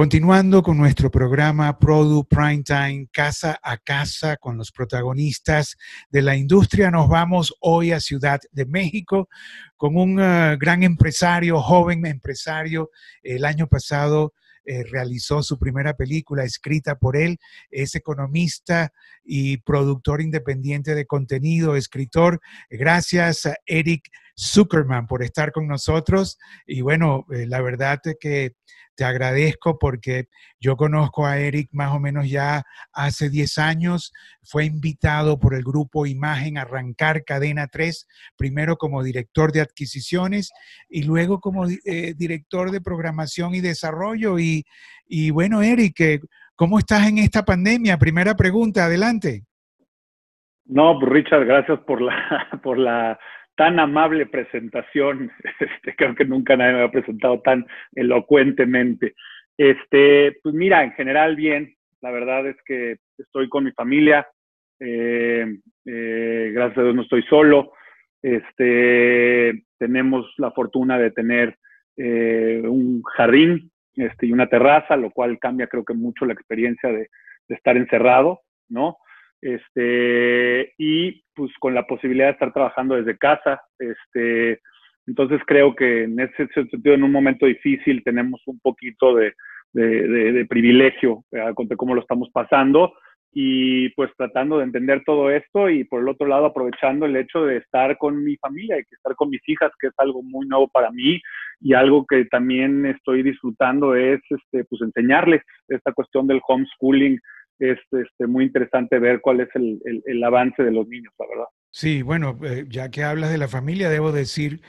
Continuando con nuestro programa Produ Primetime, casa a casa con los protagonistas de la industria, nos vamos hoy a Ciudad de México con un uh, gran empresario, joven empresario. El año pasado eh, realizó su primera película escrita por él. Es economista y productor independiente de contenido, escritor. Gracias a Eric Zuckerman por estar con nosotros. Y bueno, eh, la verdad es que te agradezco porque yo conozco a Eric más o menos ya hace 10 años. Fue invitado por el grupo Imagen a arrancar Cadena 3, primero como director de adquisiciones y luego como eh, director de programación y desarrollo. Y, y bueno, Eric, eh, ¿cómo estás en esta pandemia? Primera pregunta, adelante. No, pues Richard, gracias por la, por la tan amable presentación. Este, creo que nunca nadie me ha presentado tan elocuentemente. Este, pues mira, en general bien. La verdad es que estoy con mi familia. Eh, eh, gracias a Dios no estoy solo. Este, tenemos la fortuna de tener eh, un jardín este, y una terraza, lo cual cambia creo que mucho la experiencia de estar encerrado, ¿no? Este, y pues con la posibilidad de estar trabajando desde casa. Este, entonces creo que en ese sentido, en un momento difícil, tenemos un poquito de, de, privilegio contra cómo lo estamos pasando y pues tratando de entender todo esto y por el otro lado aprovechando el hecho de estar con mi familia y estar con mis hijas, que es algo muy nuevo para mí y algo que también estoy disfrutando es este, pues enseñarles esta cuestión del homeschooling es este, muy interesante ver cuál es el, el, avance de los niños, la verdad. Sí, bueno, eh, ya que hablas de la familia, debo decir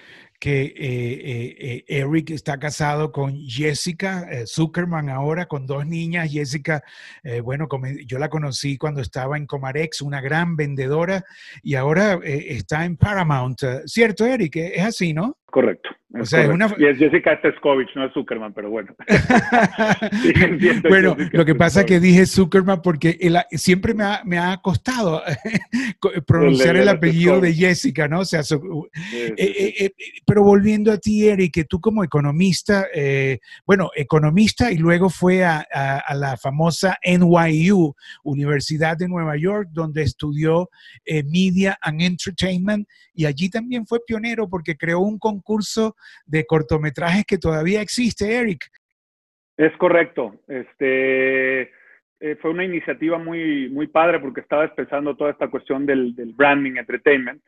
que eh, eh, Eric está casado con Jessica Zuckerman ahora, con dos niñas. Jessica, bueno, yo la conocí cuando estaba en Comarex, una gran vendedora, y ahora está en Paramount. ¿Cierto, Eric? Es así, ¿no? Correcto. O sea, es una... Y es Jessica Teskovich, no es Zuckerman, pero bueno. bueno, lo que pasa es que dije Zuckerman porque siempre me ha, me ha costado pronunciar el, apellido de Jessica, ¿no? O sea, eh, eh, eh, pero volviendo a ti, Eric, que tú como economista, bueno, economista y luego fue a, la famosa NYU, Universidad de Nueva York, donde estudió Media and Entertainment y allí también fue pionero porque creó un concurso de cortometrajes que todavía existe, Eric. Es correcto. Este, eh, fue una iniciativa muy, muy padre porque estaba empezando toda esta cuestión del, branding entertainment.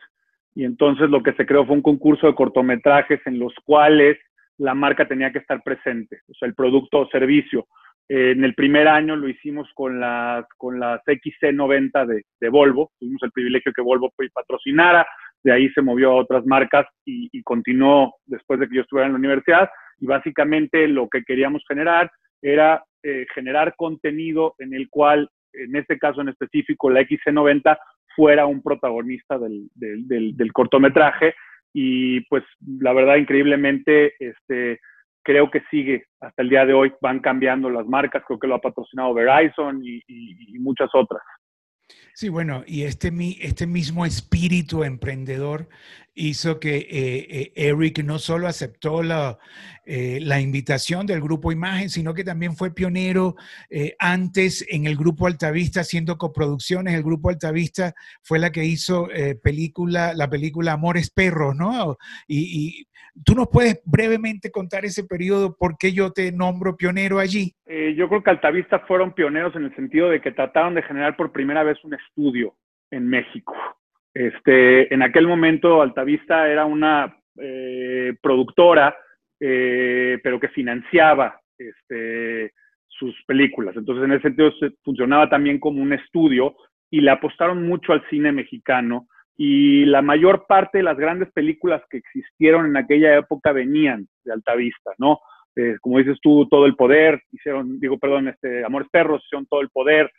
Y entonces lo que se creó fue un concurso de cortometrajes en los cuales la marca tenía que estar presente, o sea, el producto o servicio. en el primer año lo hicimos con las, con las XC90 de, de Volvo. Tuvimos el privilegio que Volvo patrocinara de ahí se movió a otras marcas y, continuó después de que yo estuviera en la universidad. Y básicamente lo que queríamos generar era eh, generar contenido en el cual, en este caso en específico, la XC90 fuera un protagonista del, del, cortometraje. Y pues la verdad, increíblemente, este, creo que sigue hasta el día de hoy. Van cambiando las marcas, creo que lo ha patrocinado Verizon y muchas otras. Sí, bueno, y este, este mismo espíritu emprendedor hizo que eh, eh, Eric no solo aceptó la, eh, la, invitación del grupo Imagen, sino que también fue pionero antes en el grupo Altavista haciendo coproducciones. El grupo Altavista fue la que hizo película, la película Amores Perros, ¿no? y, ¿Tú nos puedes brevemente contar ese periodo, por qué yo te nombro pionero allí? Eh, yo creo que Altavista fueron pioneros en el sentido de que trataron de generar por primera vez un estudio en México. Este, en aquel momento Altavista era una eh, productora, eh, pero que financiaba este, sus películas. Entonces, en ese sentido, funcionaba también como un estudio y le apostaron mucho al cine mexicano y la mayor parte de las grandes películas que existieron en aquella época venían de Altavista, ¿no? Eh, como dices tú, Todo el Poder, hicieron, digo, perdón, este, Amores Perros, hicieron Todo el Poder,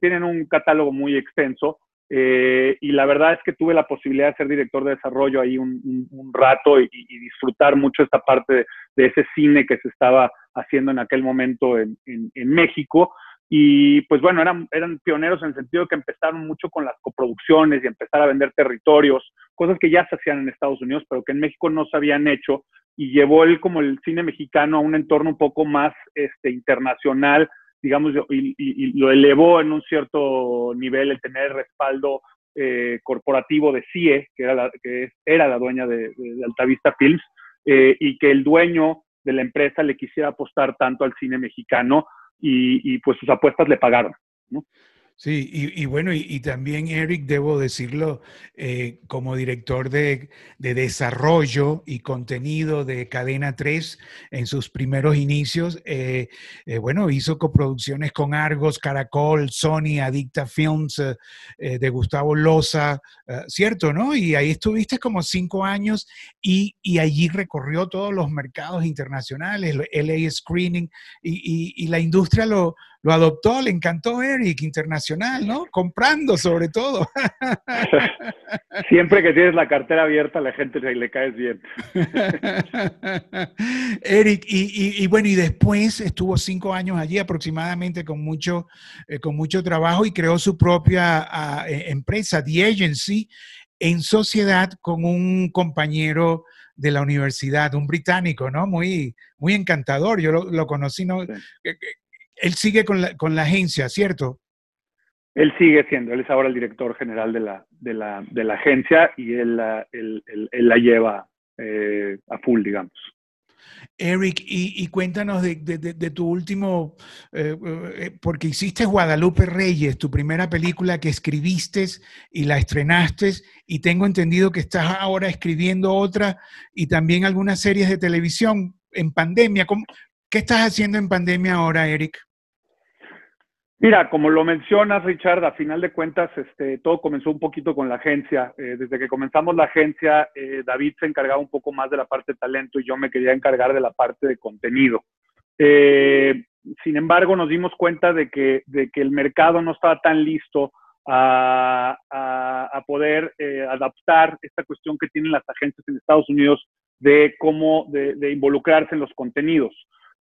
tienen un catálogo muy extenso eh, y la verdad es que tuve la posibilidad de ser director de desarrollo ahí un, rato y, disfrutar mucho esta parte de, ese cine que se estaba haciendo en aquel momento en, en México Y pues bueno, eran, eran pioneros en el sentido que empezaron mucho con las coproducciones y empezar a vender territorios, cosas que ya se hacían en Estados Unidos, pero que en México no se habían hecho. Y llevó él como el cine mexicano a un entorno un poco más este, internacional, digamos, y, lo elevó en un cierto nivel el tener respaldo eh, corporativo de CIE, que era la, que era la dueña de, Altavista Films, eh, y que el dueño de la empresa le quisiera apostar tanto al cine mexicano y, y pues sus apuestas le pagaron. ¿no? Sí, y, bueno, y, también Eric, debo decirlo, eh, como director de, desarrollo y contenido de Cadena 3 en sus primeros inicios, eh, eh, bueno, hizo coproducciones con Argos, Caracol, Sony, Adicta Films, de Gustavo Loza, ¿cierto? ¿No? Y ahí estuviste como cinco años y, allí recorrió todos los mercados internacionales, LA Screening, y la industria lo lo adoptó, le encantó Eric, internacional, ¿no? Comprando sobre todo. Siempre que tienes la cartera abierta, la gente le, le caes bien. Eric, y, bueno, y después estuvo cinco años allí aproximadamente con mucho, eh, con mucho trabajo y creó su propia e, empresa, The Agency, en sociedad con un compañero de la universidad, un británico, ¿no? Muy, muy encantador. Yo lo, conocí, ¿no? Él sigue con la, con la agencia, ¿cierto? Él sigue siendo, él es ahora el director general de la, de la, de la agencia y él, él, él, la lleva eh, a full, digamos. Eric, y, cuéntanos de, de, tu último, eh, eh, porque hiciste Guadalupe Reyes, tu primera película que escribiste y la estrenaste, y tengo entendido que estás ahora escribiendo otra y también algunas series de televisión en pandemia. ¿Cómo, ¿Qué estás haciendo en pandemia ahora, Eric? Mira, como lo mencionas, Richard, a final de cuentas, este, todo comenzó un poquito con la agencia. Eh, desde que comenzamos la agencia, eh, David se encargaba un poco más de la parte de talento y yo me quería encargar de la parte de contenido. Eh, sin embargo, nos dimos cuenta de que, de que el mercado no estaba tan listo a, poder adaptar esta cuestión que tienen las agencias en Estados Unidos de cómo de involucrarse en los contenidos.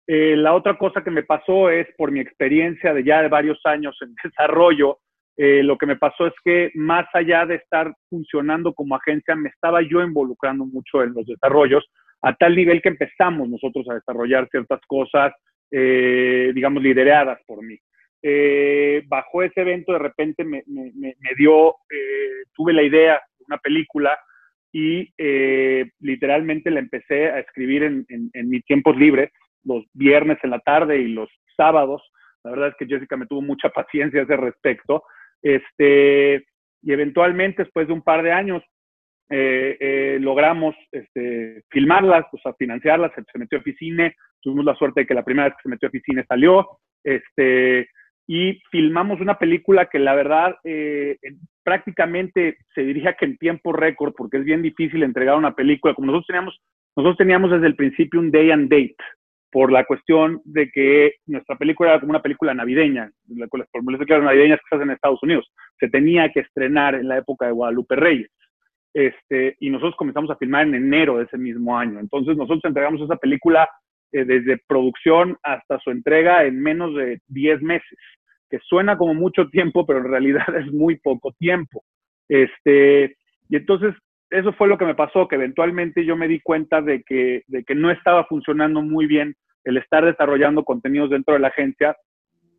Eh, la otra cosa que me pasó es por mi experiencia de ya de varios años en desarrollo, eh, lo que me pasó es que más allá de estar funcionando como agencia, me estaba yo involucrando mucho en los desarrollos, a tal nivel que empezamos nosotros a desarrollar ciertas cosas, eh, digamos, lideradas por mí. bajo ese evento, de repente me, dio, tuve la idea de una película y literalmente la empecé a escribir en, en mis tiempos libres los viernes en la tarde y los sábados. La verdad es que Jessica me tuvo mucha paciencia a ese respecto. Este, y eventualmente, después de un par de años, eh, eh, logramos este, filmarlas, o sea, financiarlas, se, metió a Oficine, tuvimos la suerte de que la primera vez que se metió a Oficine salió, este, y filmamos una película que la verdad eh, prácticamente se diría que en tiempo récord, porque es bien difícil entregar una película, como nosotros teníamos, nosotros teníamos desde el principio un day and date, por la cuestión de que nuestra película era como una película navideña, con las fórmulas navideñas que se hacen en Estados Unidos. Se tenía que estrenar en la época de Guadalupe Reyes. Este, y nosotros comenzamos a filmar en enero de ese mismo año. Entonces nosotros entregamos esa película eh, desde producción hasta su entrega en menos de 10 meses, que suena como mucho tiempo, pero en realidad es muy poco tiempo. Este, y entonces eso fue lo que me pasó, que eventualmente yo me di cuenta de que, de que no estaba funcionando muy bien el estar desarrollando contenidos dentro de la agencia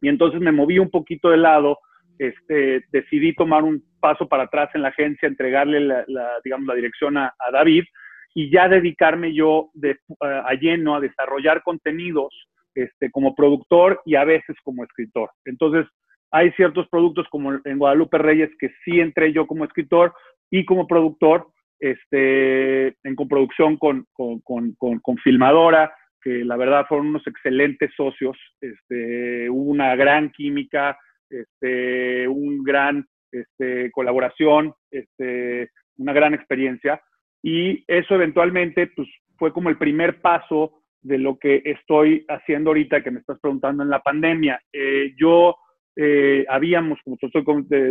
y entonces me moví un poquito de lado, este, decidí tomar un paso para atrás en la agencia, entregarle la, digamos, la dirección a, David y ya dedicarme yo de, a lleno a desarrollar contenidos este, como productor y a veces como escritor. Entonces, hay ciertos productos como en Guadalupe Reyes que sí entré yo como escritor y como productor, este, en coproducción con, con, con, con, Filmadora, que la verdad fueron unos excelentes socios, este, hubo una gran química, este, un gran este, colaboración, este, una gran experiencia, y eso eventualmente pues, fue como el primer paso de lo que estoy haciendo ahorita que me estás preguntando en la pandemia. Eh, yo eh, habíamos, como te estoy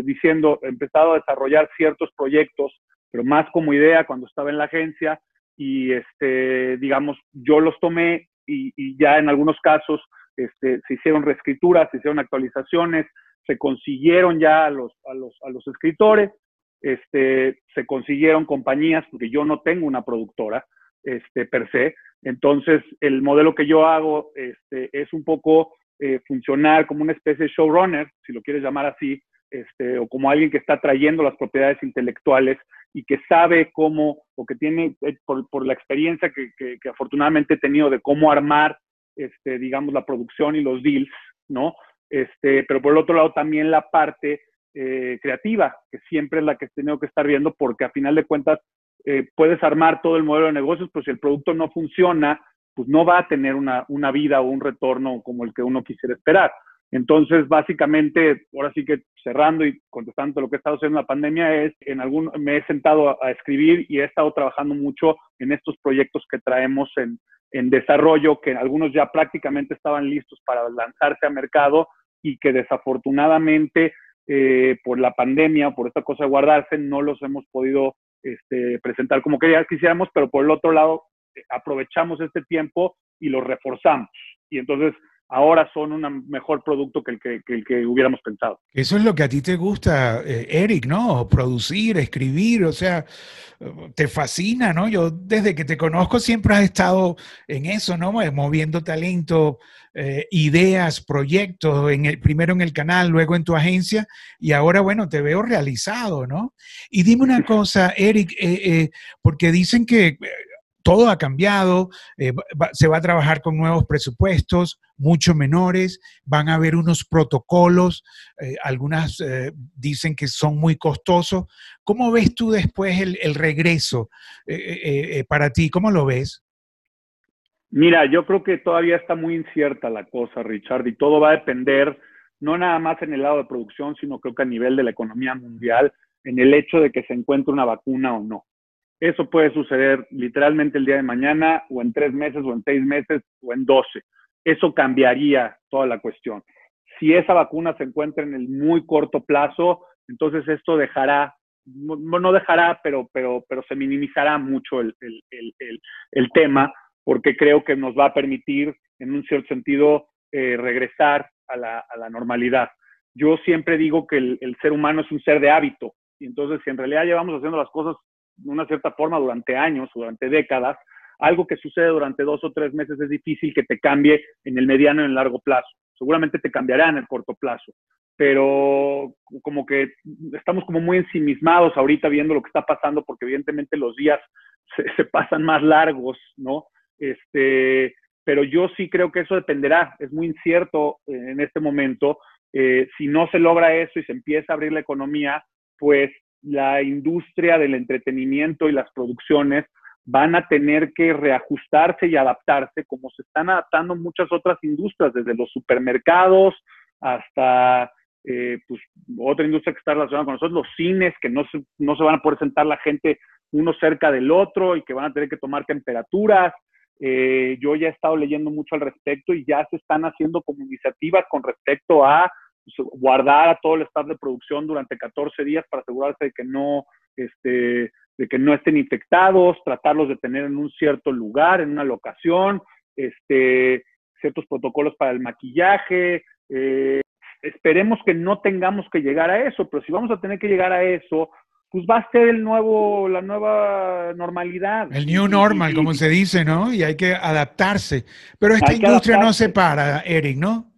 diciendo, empezado a desarrollar ciertos proyectos pero más como idea cuando estaba en la agencia y, este, digamos, yo los tomé y, ya en algunos casos este, se hicieron reescrituras, se hicieron actualizaciones, se consiguieron ya a los, a los, a los escritores, este, se consiguieron compañías, porque yo no tengo una productora este, per se. Entonces, el modelo que yo hago este, es un poco eh, funcionar como una especie de showrunner, si lo quieres llamar así, este, o como alguien que está trayendo las propiedades intelectuales y que sabe cómo, o que tiene, eh, por, la experiencia que, que, afortunadamente he tenido de cómo armar, este, digamos, la producción y los deals, ¿no? Este, pero por el otro lado también la parte eh, creativa, que siempre es la que he tenido que estar viendo, porque a final de cuentas eh, puedes armar todo el modelo de negocios, pero si el producto no funciona, pues no va a tener una, una vida o un retorno como el que uno quisiera esperar. Entonces, básicamente, ahora sí que cerrando y contestando lo que he estado haciendo en la pandemia es, en algún, me he sentado a, escribir y he estado trabajando mucho en estos proyectos que traemos en, en desarrollo, que algunos ya prácticamente estaban listos para lanzarse a mercado y que desafortunadamente eh, por la pandemia, por esta cosa de guardarse, no los hemos podido este, presentar como quisiéramos, pero por el otro lado, aprovechamos este tiempo y lo reforzamos. Y entonces ahora son un mejor producto que el que, el que, hubiéramos pensado. Eso es lo que a ti te gusta, eh, Eric, ¿no? Producir, escribir, o sea, te fascina, ¿no? Yo desde que te conozco siempre has estado en eso, ¿no? Eh, moviendo talento, eh, ideas, proyectos, en el, primero en el canal, luego en tu agencia, y ahora, bueno, te veo realizado, ¿no? Y dime una cosa, Eric, porque dicen que todo ha cambiado, eh, se va a trabajar con nuevos presupuestos, mucho menores, van a haber unos protocolos, eh, algunas eh, dicen que son muy costosos. ¿Cómo ves tú después el, el regreso para ti? ¿Cómo lo ves? Mira, yo creo que todavía está muy incierta la cosa, Richard, y todo va a depender, no nada más en el lado de producción, sino creo que a nivel de la economía mundial, en el hecho de que se encuentre una vacuna o no. Eso puede suceder literalmente el día de mañana, o en tres meses, o en seis meses, o en doce. Eso cambiaría toda la cuestión. Si esa vacuna se encuentra en el muy corto plazo, entonces esto dejará, no, dejará, pero, pero, pero se minimizará mucho el, tema, porque creo que nos va a permitir, en un cierto sentido, eh, regresar a la, normalidad. Yo siempre digo que el ser humano es un ser de hábito, y entonces si en realidad llevamos haciendo las cosas una cierta forma durante años, durante décadas, algo que sucede durante dos o tres meses es difícil que te cambie en el mediano y en el largo plazo. Seguramente te cambiará en el corto plazo, pero como que estamos como muy ensimismados ahorita viendo lo que está pasando porque evidentemente los días se, pasan más largos, ¿no? Este, pero yo sí creo que eso dependerá, es muy incierto en este momento. Eh, si no se logra eso y se empieza a abrir la economía, pues la industria del entretenimiento y las producciones van a tener que reajustarse y adaptarse como se están adaptando muchas otras industrias, desde los supermercados hasta eh, pues, otra industria que está relacionada con nosotros, los cines, que no se, no se van a poder sentar la gente uno cerca del otro y que van a tener que tomar temperaturas. Eh, yo ya he estado leyendo mucho al respecto y ya se están haciendo como iniciativas con respecto a guardar a todo el staff de producción durante 14 días para asegurarse de que no, este, de que no estén infectados, tratarlos de tener en un cierto lugar, en una locación, este, ciertos protocolos para el maquillaje. Eh, esperemos que no tengamos que llegar a eso, pero si vamos a tener que llegar a eso, pues va a ser el nuevo, la nueva normalidad. El new normal, como se dice, ¿no? Y hay que adaptarse. Pero esta industria no se para, Eric, ¿no?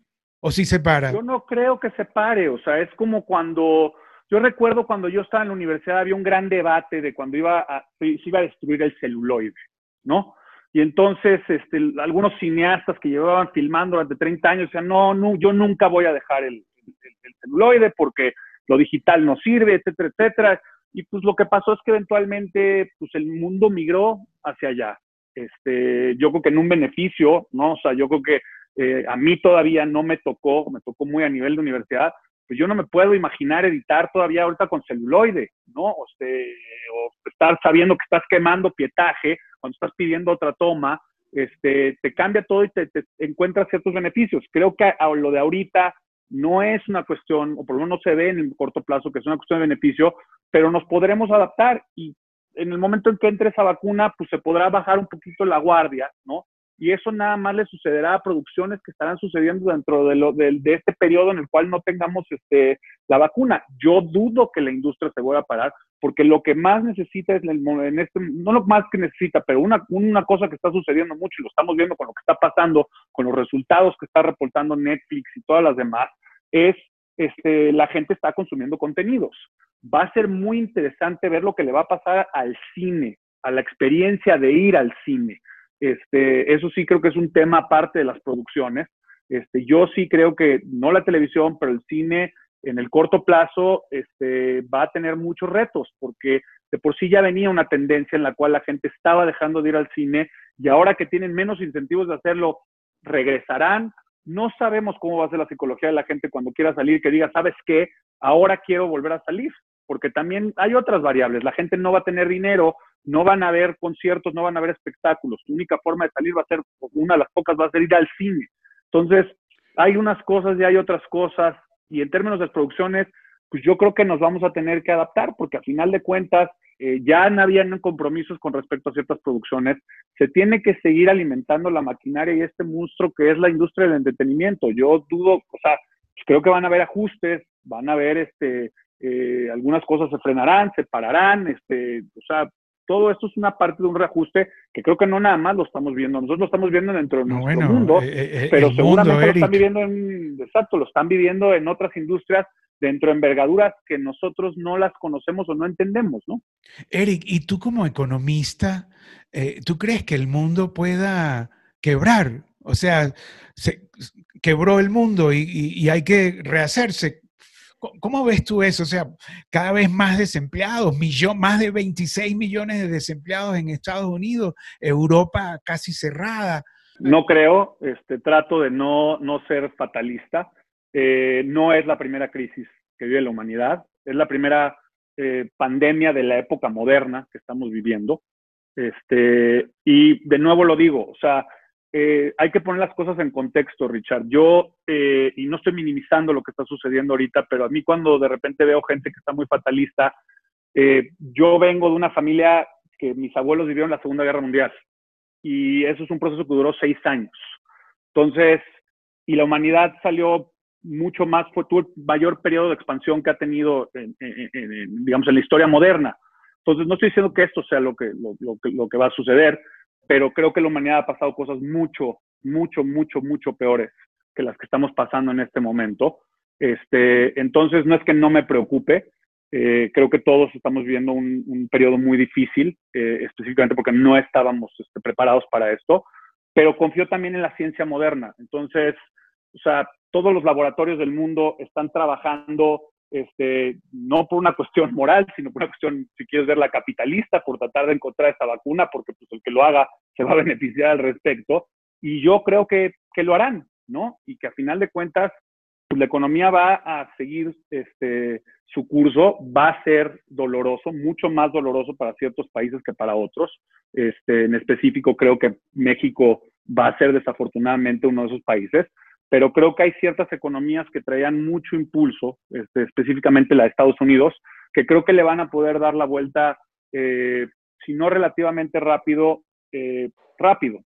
¿O sí se para? Yo no creo que se pare, o sea, es como cuando, yo recuerdo cuando yo estaba en la universidad había un gran debate de cuando iba a, se iba a destruir el celuloide, ¿no? Y entonces este, algunos cineastas que llevaban filmando durante 30 años decían, no, no, yo nunca voy a dejar el, el celuloide porque lo digital no sirve, etcétera, etcétera. Y pues lo que pasó es que eventualmente pues el mundo migró hacia allá. Este, yo creo que en un beneficio, ¿no? O sea, yo creo que eh, a mí todavía no me tocó, me tocó muy a nivel de universidad, pues yo no me puedo imaginar editar todavía ahorita con celuloide, ¿no? O, este, o estar sabiendo que estás quemando pietaje cuando estás pidiendo otra toma, este, te cambia todo y te, encuentras ciertos beneficios. Creo que lo de ahorita no es una cuestión, o por lo menos no se ve en el corto plazo que es una cuestión de beneficio, pero nos podremos adaptar y en el momento en que entre esa vacuna, pues se podrá bajar un poquito la guardia, ¿no? Y eso nada más le sucederá a producciones que estarán sucediendo dentro de, lo, de, este periodo en el cual no tengamos este, la vacuna. Yo dudo que la industria se vuelva a parar, porque lo que más necesita es, en este, no lo más que necesita, pero una, una cosa que está sucediendo mucho y lo estamos viendo con lo que está pasando, con los resultados que está reportando Netflix y todas las demás, es este, la gente está consumiendo contenidos. Va a ser muy interesante ver lo que le va a pasar al cine, a la experiencia de ir al cine. Este, eso sí creo que es un tema aparte de las producciones. Este, yo sí creo que no la televisión, pero el cine en el corto plazo este, va a tener muchos retos, porque de por sí ya venía una tendencia en la cual la gente estaba dejando de ir al cine y ahora que tienen menos incentivos de hacerlo, regresarán. No sabemos cómo va a ser la psicología de la gente cuando quiera salir, que diga, ¿sabes qué? Ahora quiero volver a salir, porque también hay otras variables. La gente no va a tener dinero no van a haber conciertos, no van a haber espectáculos. Tu única forma de salir va a ser, una de las pocas va a ser ir al cine. Entonces, hay unas cosas y hay otras cosas. Y en términos de producciones, pues yo creo que nos vamos a tener que adaptar, porque a final de cuentas eh, ya no habían compromisos con respecto a ciertas producciones. Se tiene que seguir alimentando la maquinaria y este monstruo que es la industria del entretenimiento. Yo dudo, o sea, pues creo que van a haber ajustes, van a haber este, eh, algunas cosas se frenarán, se pararán, este, o sea, todo esto es una parte de un reajuste que creo que no nada más lo estamos viendo, nosotros lo estamos viendo dentro de nuestro mundo, eh, eh, eh, pero seguramente lo están viviendo en, exacto, lo están viviendo en otras industrias dentro de envergaduras que nosotros no las conocemos o no entendemos, ¿no? Eric, y tú como economista, ¿tú crees que el mundo pueda quebrar? O sea, se quebró el mundo y hay que rehacerse. ¿Cómo ves tú eso? O sea, cada vez más desempleados, millón, más de 26 millones de desempleados en Estados Unidos, Europa casi cerrada. No creo, este, trato de no, no ser fatalista. Eh, no es la primera crisis que vive la humanidad, es la primera eh, pandemia de la época moderna que estamos viviendo. Este, y de nuevo lo digo, o sea, eh, hay que poner las cosas en contexto, Richard. Yo, eh, y no estoy minimizando lo que está sucediendo ahorita, pero a mí cuando de repente veo gente que está muy fatalista, eh, yo vengo de una familia que mis abuelos vivieron la Segunda Guerra Mundial y eso es un proceso que duró seis años. Entonces, y la humanidad salió mucho más, fue tuvo el mayor periodo de expansión que ha tenido, digamos, en la historia moderna. Entonces, no estoy diciendo que esto sea lo que, lo que va a suceder, pero creo que la humanidad ha pasado cosas mucho, mucho, mucho, mucho peores que las que estamos pasando en este momento. Este, entonces, no es que no me preocupe, eh, creo que todos estamos viviendo un, periodo muy difícil, eh, específicamente porque no estábamos este, preparados para esto, pero confío también en la ciencia moderna. Entonces, o sea, todos los laboratorios del mundo están trabajando este, no por una cuestión moral, sino por una cuestión, si quieres verla, capitalista, por tratar de encontrar esta vacuna, porque pues, el que lo haga se va a beneficiar al respecto. Y yo creo que, lo harán, ¿no? Y que a final de cuentas, pues, la economía va a seguir este, su curso, va a ser doloroso, mucho más doloroso para ciertos países que para otros. Este, en específico, creo que México va a ser desafortunadamente uno de esos países pero creo que hay ciertas economías que traían mucho impulso, este, específicamente la de Estados Unidos, que creo que le van a poder dar la vuelta, eh, si no relativamente rápido, eh, rápido.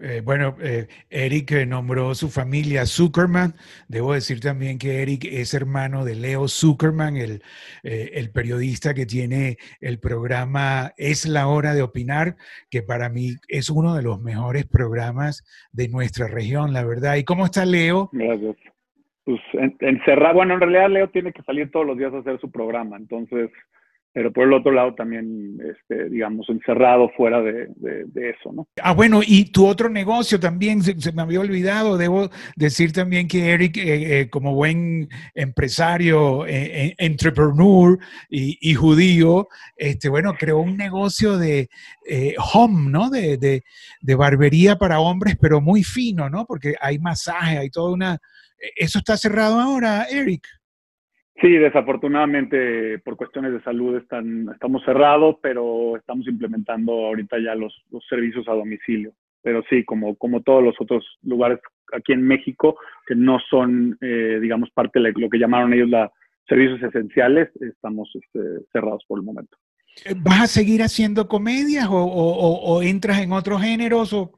Eh, bueno, eh, Eric nombró su familia Zuckerman. Debo decir también que Eric es hermano de Leo Zuckerman, el, eh, el, periodista que tiene el programa Es la hora de opinar, que para mí es uno de los mejores programas de nuestra región, la verdad. ¿Y cómo está Leo? Gracias. Pues encerrado, bueno, en realidad Leo tiene que salir todos los días a hacer su programa, entonces pero por el otro lado también, este, digamos, encerrado fuera de, eso, ¿no? Ah, bueno, y tu otro negocio también, se, me había olvidado, debo decir también que Eric, eh, eh, como buen empresario, eh, entrepreneur y, judío, este, bueno, creó un negocio de home, ¿no? De, de barbería para hombres, pero muy fino, ¿no? Porque hay masaje, hay toda una... ¿Eso está cerrado ahora, Eric? Sí, desafortunadamente por cuestiones de salud están, estamos cerrados, pero estamos implementando ahorita ya los, servicios a domicilio. Pero sí, como, como todos los otros lugares aquí en México, que no son, eh, digamos, parte de lo que llamaron ellos los servicios esenciales, estamos este, cerrados por el momento. ¿Vas a seguir haciendo comedias o, o entras en otros géneros? O...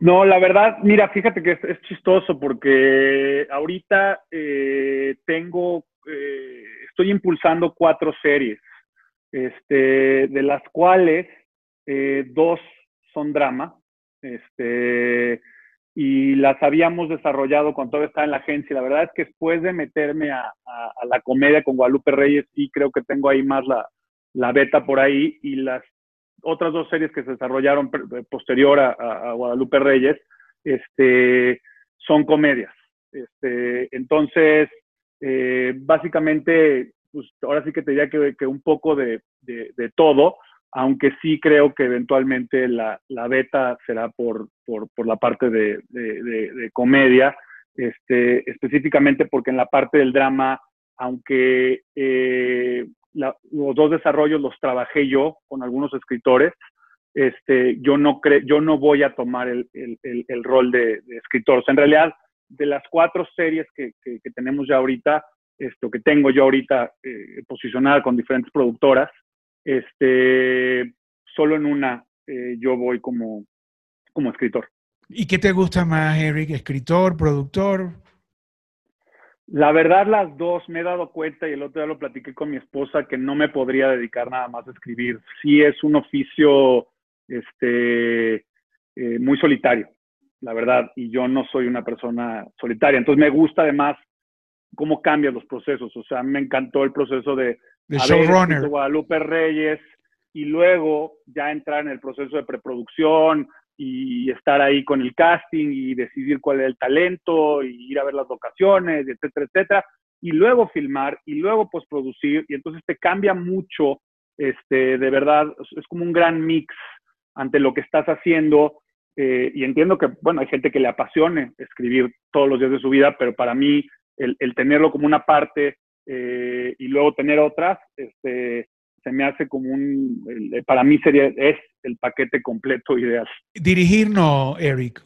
No, la verdad, mira, fíjate que es, chistoso porque ahorita eh, tengo, eh, estoy impulsando cuatro series, este, de las cuales eh, dos son drama, este, y las habíamos desarrollado cuando estaba en la agencia. La verdad es que después de meterme a, la comedia con Guadalupe Reyes, sí creo que tengo ahí más la, la beta por ahí y las otras dos series que se desarrollaron posterior a, Guadalupe Reyes, este, son comedias. Este, entonces, eh, básicamente, pues ahora sí que te diría que, un poco de, todo, aunque sí creo que eventualmente la, beta será por, por, la parte de, comedia, este, específicamente porque en la parte del drama, aunque eh, los dos desarrollos los trabajé yo con algunos escritores. Este, yo, no cre yo no voy a tomar el, el, rol de, escritor. en realidad, de las cuatro series que, que, tenemos ya ahorita, esto que tengo yo ahorita eh, posicionada con diferentes productoras, este, solo en una eh, yo voy como, como escritor. ¿Y qué te gusta más, Eric? ¿Escritor, productor? La verdad, las dos me he dado cuenta y el otro día lo platiqué con mi esposa que no me podría dedicar nada más a escribir. Sí es un oficio este, eh, muy solitario, la verdad, y yo no soy una persona solitaria. Entonces me gusta además cómo cambian los procesos. O sea, me encantó el proceso de, de showrunner. Guadalupe Reyes y luego ya entrar en el proceso de preproducción, y estar ahí con el casting y decidir cuál es el talento y ir a ver las locaciones, etcétera, etcétera, y luego filmar y luego postproducir y entonces te cambia mucho, este, de verdad, es como un gran mix ante lo que estás haciendo eh, y entiendo que, bueno, hay gente que le apasione escribir todos los días de su vida, pero para mí el, el tenerlo como una parte eh, y luego tener otras, este, se me hace como un, para mí sería, es el paquete completo ideal. Dirigir no, Eric,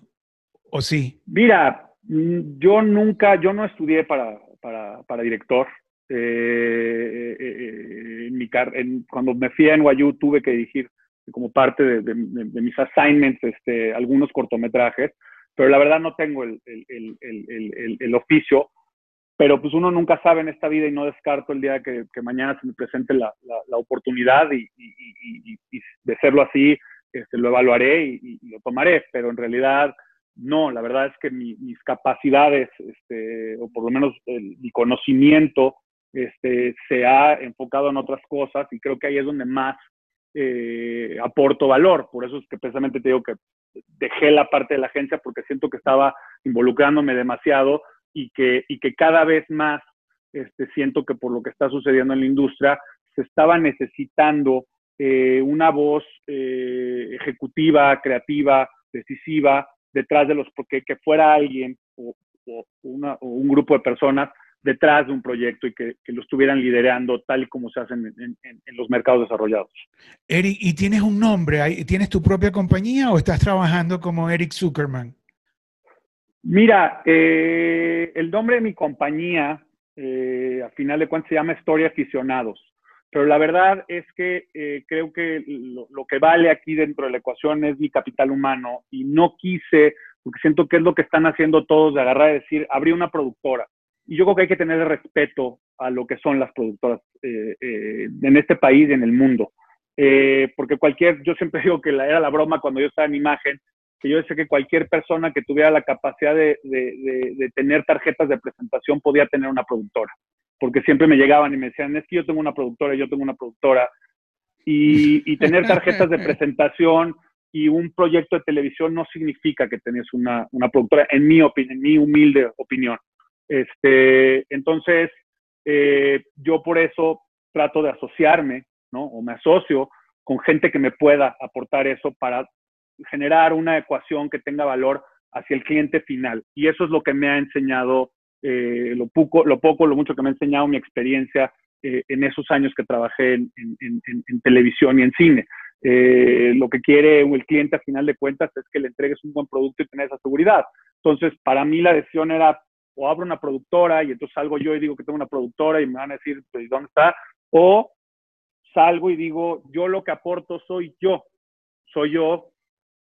¿o sí? Mira, mm, yo nunca, yo no estudié para, para, para director. Eh, eh, en mi en, cuando me fui a NYU tuve que dirigir como parte de, de, mis assignments este, algunos cortometrajes, pero la verdad no tengo el, el, el, el oficio pero pues uno nunca sabe en esta vida y no descarto el día que, mañana se me presente la, la, oportunidad y, de serlo así, este, lo evaluaré y, lo tomaré, pero en realidad no, la verdad es que mis capacidades, este, o por lo menos mi conocimiento, este, se ha enfocado en otras cosas y creo que ahí es donde más eh, aporto valor. Por eso es que precisamente te digo que dejé la parte de la agencia porque siento que estaba involucrándome demasiado y que, y que cada vez más este, siento que por lo que está sucediendo en la industria se estaba necesitando eh, una voz eh, ejecutiva, creativa, decisiva, detrás de los, porque que fuera alguien o, un grupo de personas detrás de un proyecto y que, lo estuvieran liderando tal y como se hacen en, en, los mercados desarrollados. Eric, ¿y tienes un nombre? ¿Tienes tu propia compañía o estás trabajando como Eric Zuckerman? Mira, eh, el nombre de mi compañía, eh, a final de cuentas, se llama Historia Aficionados. Pero la verdad es que eh, creo que lo, que vale aquí dentro de la ecuación es mi capital humano y no quise, porque siento que es lo que están haciendo todos, de agarrar y decir, abrí una productora. Y yo creo que hay que tener respeto a lo que son las productoras en este país y en el mundo. porque cualquier, yo siempre digo que la, era la broma cuando yo estaba en imagen, que yo sé que cualquier persona que tuviera la capacidad de, tener tarjetas de presentación podía tener una productora, porque siempre me llegaban y me decían, es que yo tengo una productora, yo tengo una productora, y, tener tarjetas de presentación y un proyecto de televisión no significa que tenés una, productora, en mi, en mi humilde opinión. Este, entonces, eh, yo por eso trato de asociarme, ¿no? O me asocio con gente que me pueda aportar eso para generar una ecuación que tenga valor hacia el cliente final. Y eso es lo que me ha enseñado, eh, lo, poco, lo poco, lo mucho que me ha enseñado mi experiencia eh, en esos años que trabajé en, televisión y en cine. Eh, lo que quiere el cliente a final de cuentas es que le entregues un buen producto y tener esa seguridad. Entonces, para mí la decisión era o abro una productora y entonces salgo yo y digo que tengo una productora y me van a decir, pues, ¿dónde está? O salgo y digo, yo lo que aporto soy yo, soy yo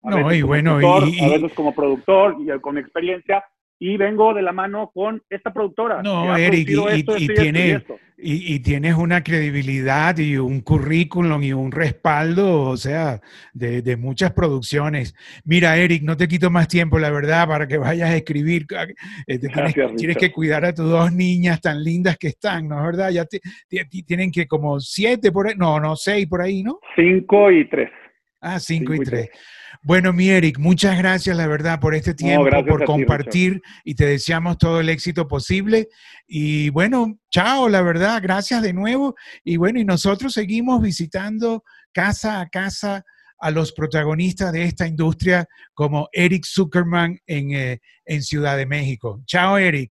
A no, y bueno, y, a veces como productor y con experiencia, y vengo de la mano con esta productora. No, Eric, y, tiene, y, tienes una credibilidad y un currículum y un respaldo, o sea, de, muchas producciones. Mira, Eric, no te quito más tiempo, la verdad, para que vayas a escribir. Eh, tienes, que cuidar a tus dos niñas tan lindas que están, ¿no es verdad? Ya tienen que como siete por ahí, no, no, seis por ahí, ¿no? Cinco y tres. Ah, cinco, y tres. Bueno, mi Eric, muchas gracias, la verdad, por este tiempo, por compartir y te deseamos todo el éxito posible. Y bueno, chao, la verdad, gracias de nuevo. Y bueno, y nosotros seguimos visitando casa a casa a los protagonistas de esta industria como Eric Zuckerman en, eh, en Ciudad de México. Chao, Eric.